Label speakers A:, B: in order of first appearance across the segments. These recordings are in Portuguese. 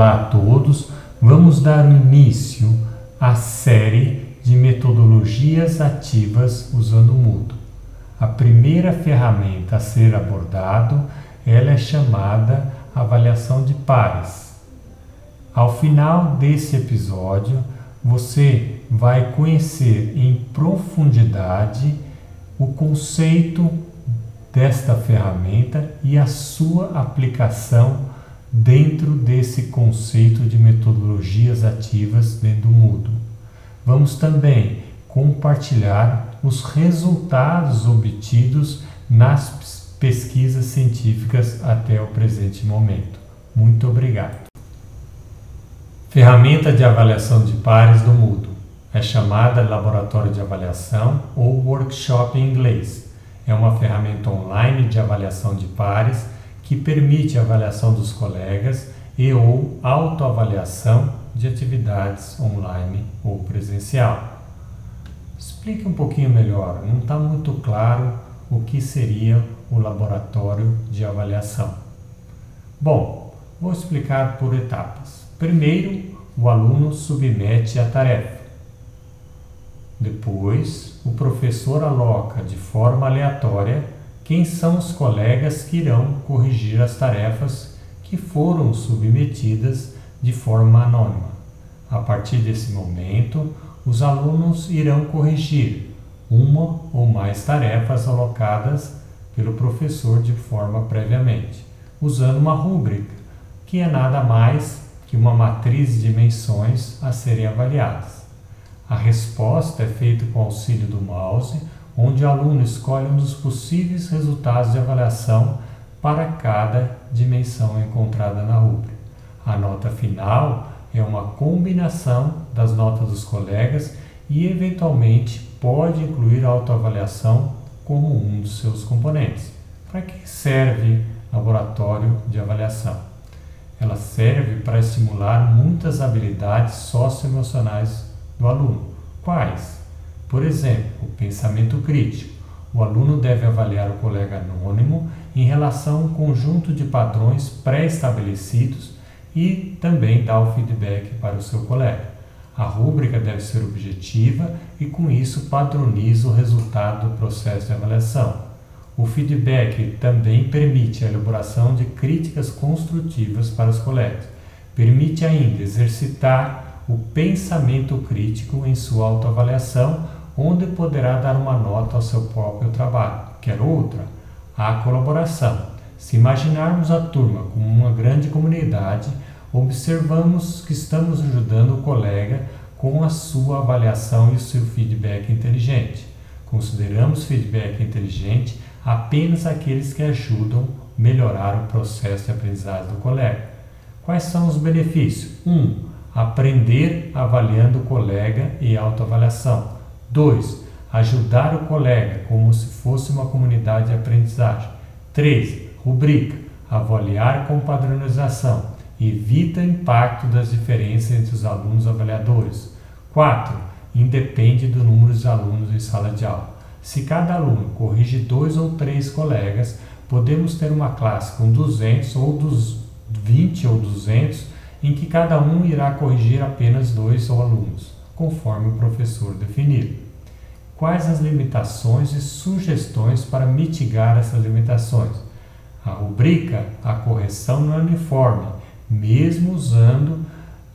A: Olá a todos, vamos dar início à série de metodologias ativas usando o Moodle. A primeira ferramenta a ser abordado ela é chamada avaliação de pares. Ao final desse episódio, você vai conhecer em profundidade o conceito desta ferramenta e a sua aplicação dentro desse conceito de metodologias ativas dentro do Moodle. Vamos também compartilhar os resultados obtidos nas pesquisas científicas até o presente momento. Muito obrigado. Ferramenta de avaliação de pares do Moodle. É chamada Laboratório de Avaliação ou Workshop em inglês. É uma ferramenta online de avaliação de pares que permite a avaliação dos colegas e ou autoavaliação de atividades online ou presencial. Explique um pouquinho melhor, não está muito claro o que seria o laboratório de avaliação. Bom, vou explicar por etapas. Primeiro, o aluno submete a tarefa. Depois, o professor aloca de forma aleatória quem são os colegas que irão corrigir as tarefas que foram submetidas de forma anônima. A partir desse momento, os alunos irão corrigir uma ou mais tarefas alocadas pelo professor de forma previamente, usando uma rúbrica, que é nada mais que uma matriz de dimensões a serem avaliadas. A resposta é feita com auxílio do mouse onde o aluno escolhe um dos possíveis resultados de avaliação para cada dimensão encontrada na rúbrica. A nota final é uma combinação das notas dos colegas e, eventualmente, pode incluir a autoavaliação como um dos seus componentes. Para que serve laboratório de avaliação? Ela serve para estimular muitas habilidades socioemocionais do aluno. Quais? Por exemplo, o pensamento crítico. O aluno deve avaliar o colega anônimo em relação a um conjunto de padrões pré-estabelecidos e também dar o feedback para o seu colega. A rúbrica deve ser objetiva e, com isso, padroniza o resultado do processo de avaliação. O feedback também permite a elaboração de críticas construtivas para os colegas. Permite ainda exercitar o pensamento crítico em sua autoavaliação onde poderá dar uma nota ao seu próprio trabalho. Quer outra? A colaboração. Se imaginarmos a turma como uma grande comunidade, observamos que estamos ajudando o colega com a sua avaliação e o seu feedback inteligente. Consideramos feedback inteligente apenas aqueles que ajudam melhorar o processo de aprendizagem do colega. Quais são os benefícios? 1. Um, aprender avaliando o colega e autoavaliação. 2. Ajudar o colega como se fosse uma comunidade de aprendizagem. 3. Rubrica. Avaliar com padronização. Evita impacto das diferenças entre os alunos avaliadores. 4. Independe do número de alunos em sala de aula. Se cada aluno corrige dois ou três colegas, podemos ter uma classe com 200 ou dos 20 ou 200 em que cada um irá corrigir apenas dois alunos conforme o professor definir. Quais as limitações e sugestões para mitigar essas limitações? A rubrica, a correção não é uniforme, mesmo usando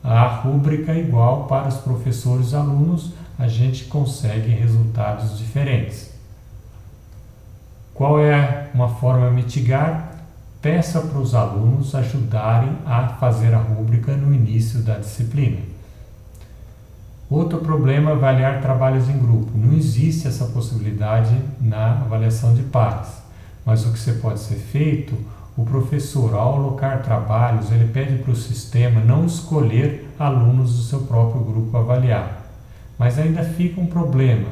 A: a rúbrica igual para os professores e alunos, a gente consegue resultados diferentes. Qual é uma forma de mitigar? Peça para os alunos ajudarem a fazer a rúbrica no início da disciplina. Outro problema é avaliar trabalhos em grupo. Não existe essa possibilidade na avaliação de pares. Mas o que você pode ser feito, o professor, ao alocar trabalhos, ele pede para o sistema não escolher alunos do seu próprio grupo avaliar. Mas ainda fica um problema,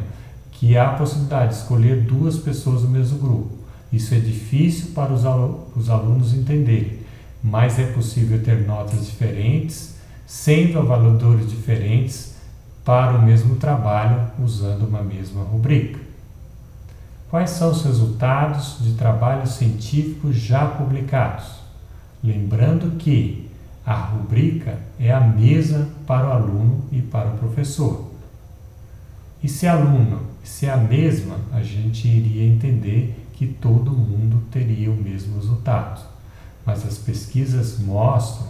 A: que há a possibilidade de escolher duas pessoas do mesmo grupo. Isso é difícil para os alunos entenderem, mas é possível ter notas diferentes, sendo avaliadores diferentes para o mesmo trabalho usando uma mesma rubrica. Quais são os resultados de trabalhos científicos já publicados? Lembrando que a rubrica é a mesma para o aluno e para o professor. E se aluno, se é a mesma, a gente iria entender que todo mundo teria o mesmo resultado. Mas as pesquisas mostram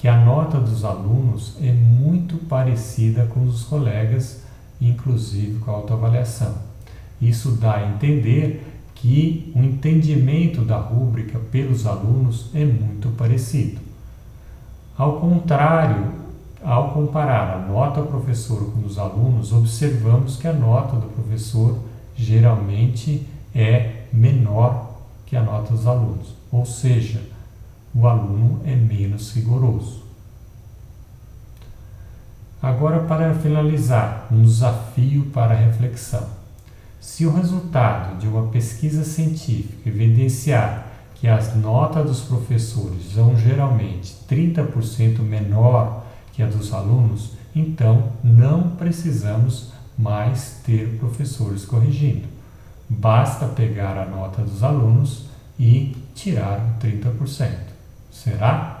A: que a nota dos alunos é muito parecida com os colegas, inclusive com a autoavaliação. Isso dá a entender que o entendimento da rúbrica pelos alunos é muito parecido. Ao contrário, ao comparar a nota do professor com os alunos, observamos que a nota do professor geralmente é menor que a nota dos alunos, ou seja, o aluno é menos rigoroso. Agora, para finalizar, um desafio para reflexão. Se o resultado de uma pesquisa científica evidenciar que as notas dos professores são geralmente 30% menor que a dos alunos, então não precisamos mais ter professores corrigindo. Basta pegar a nota dos alunos e tirar 30%. Será?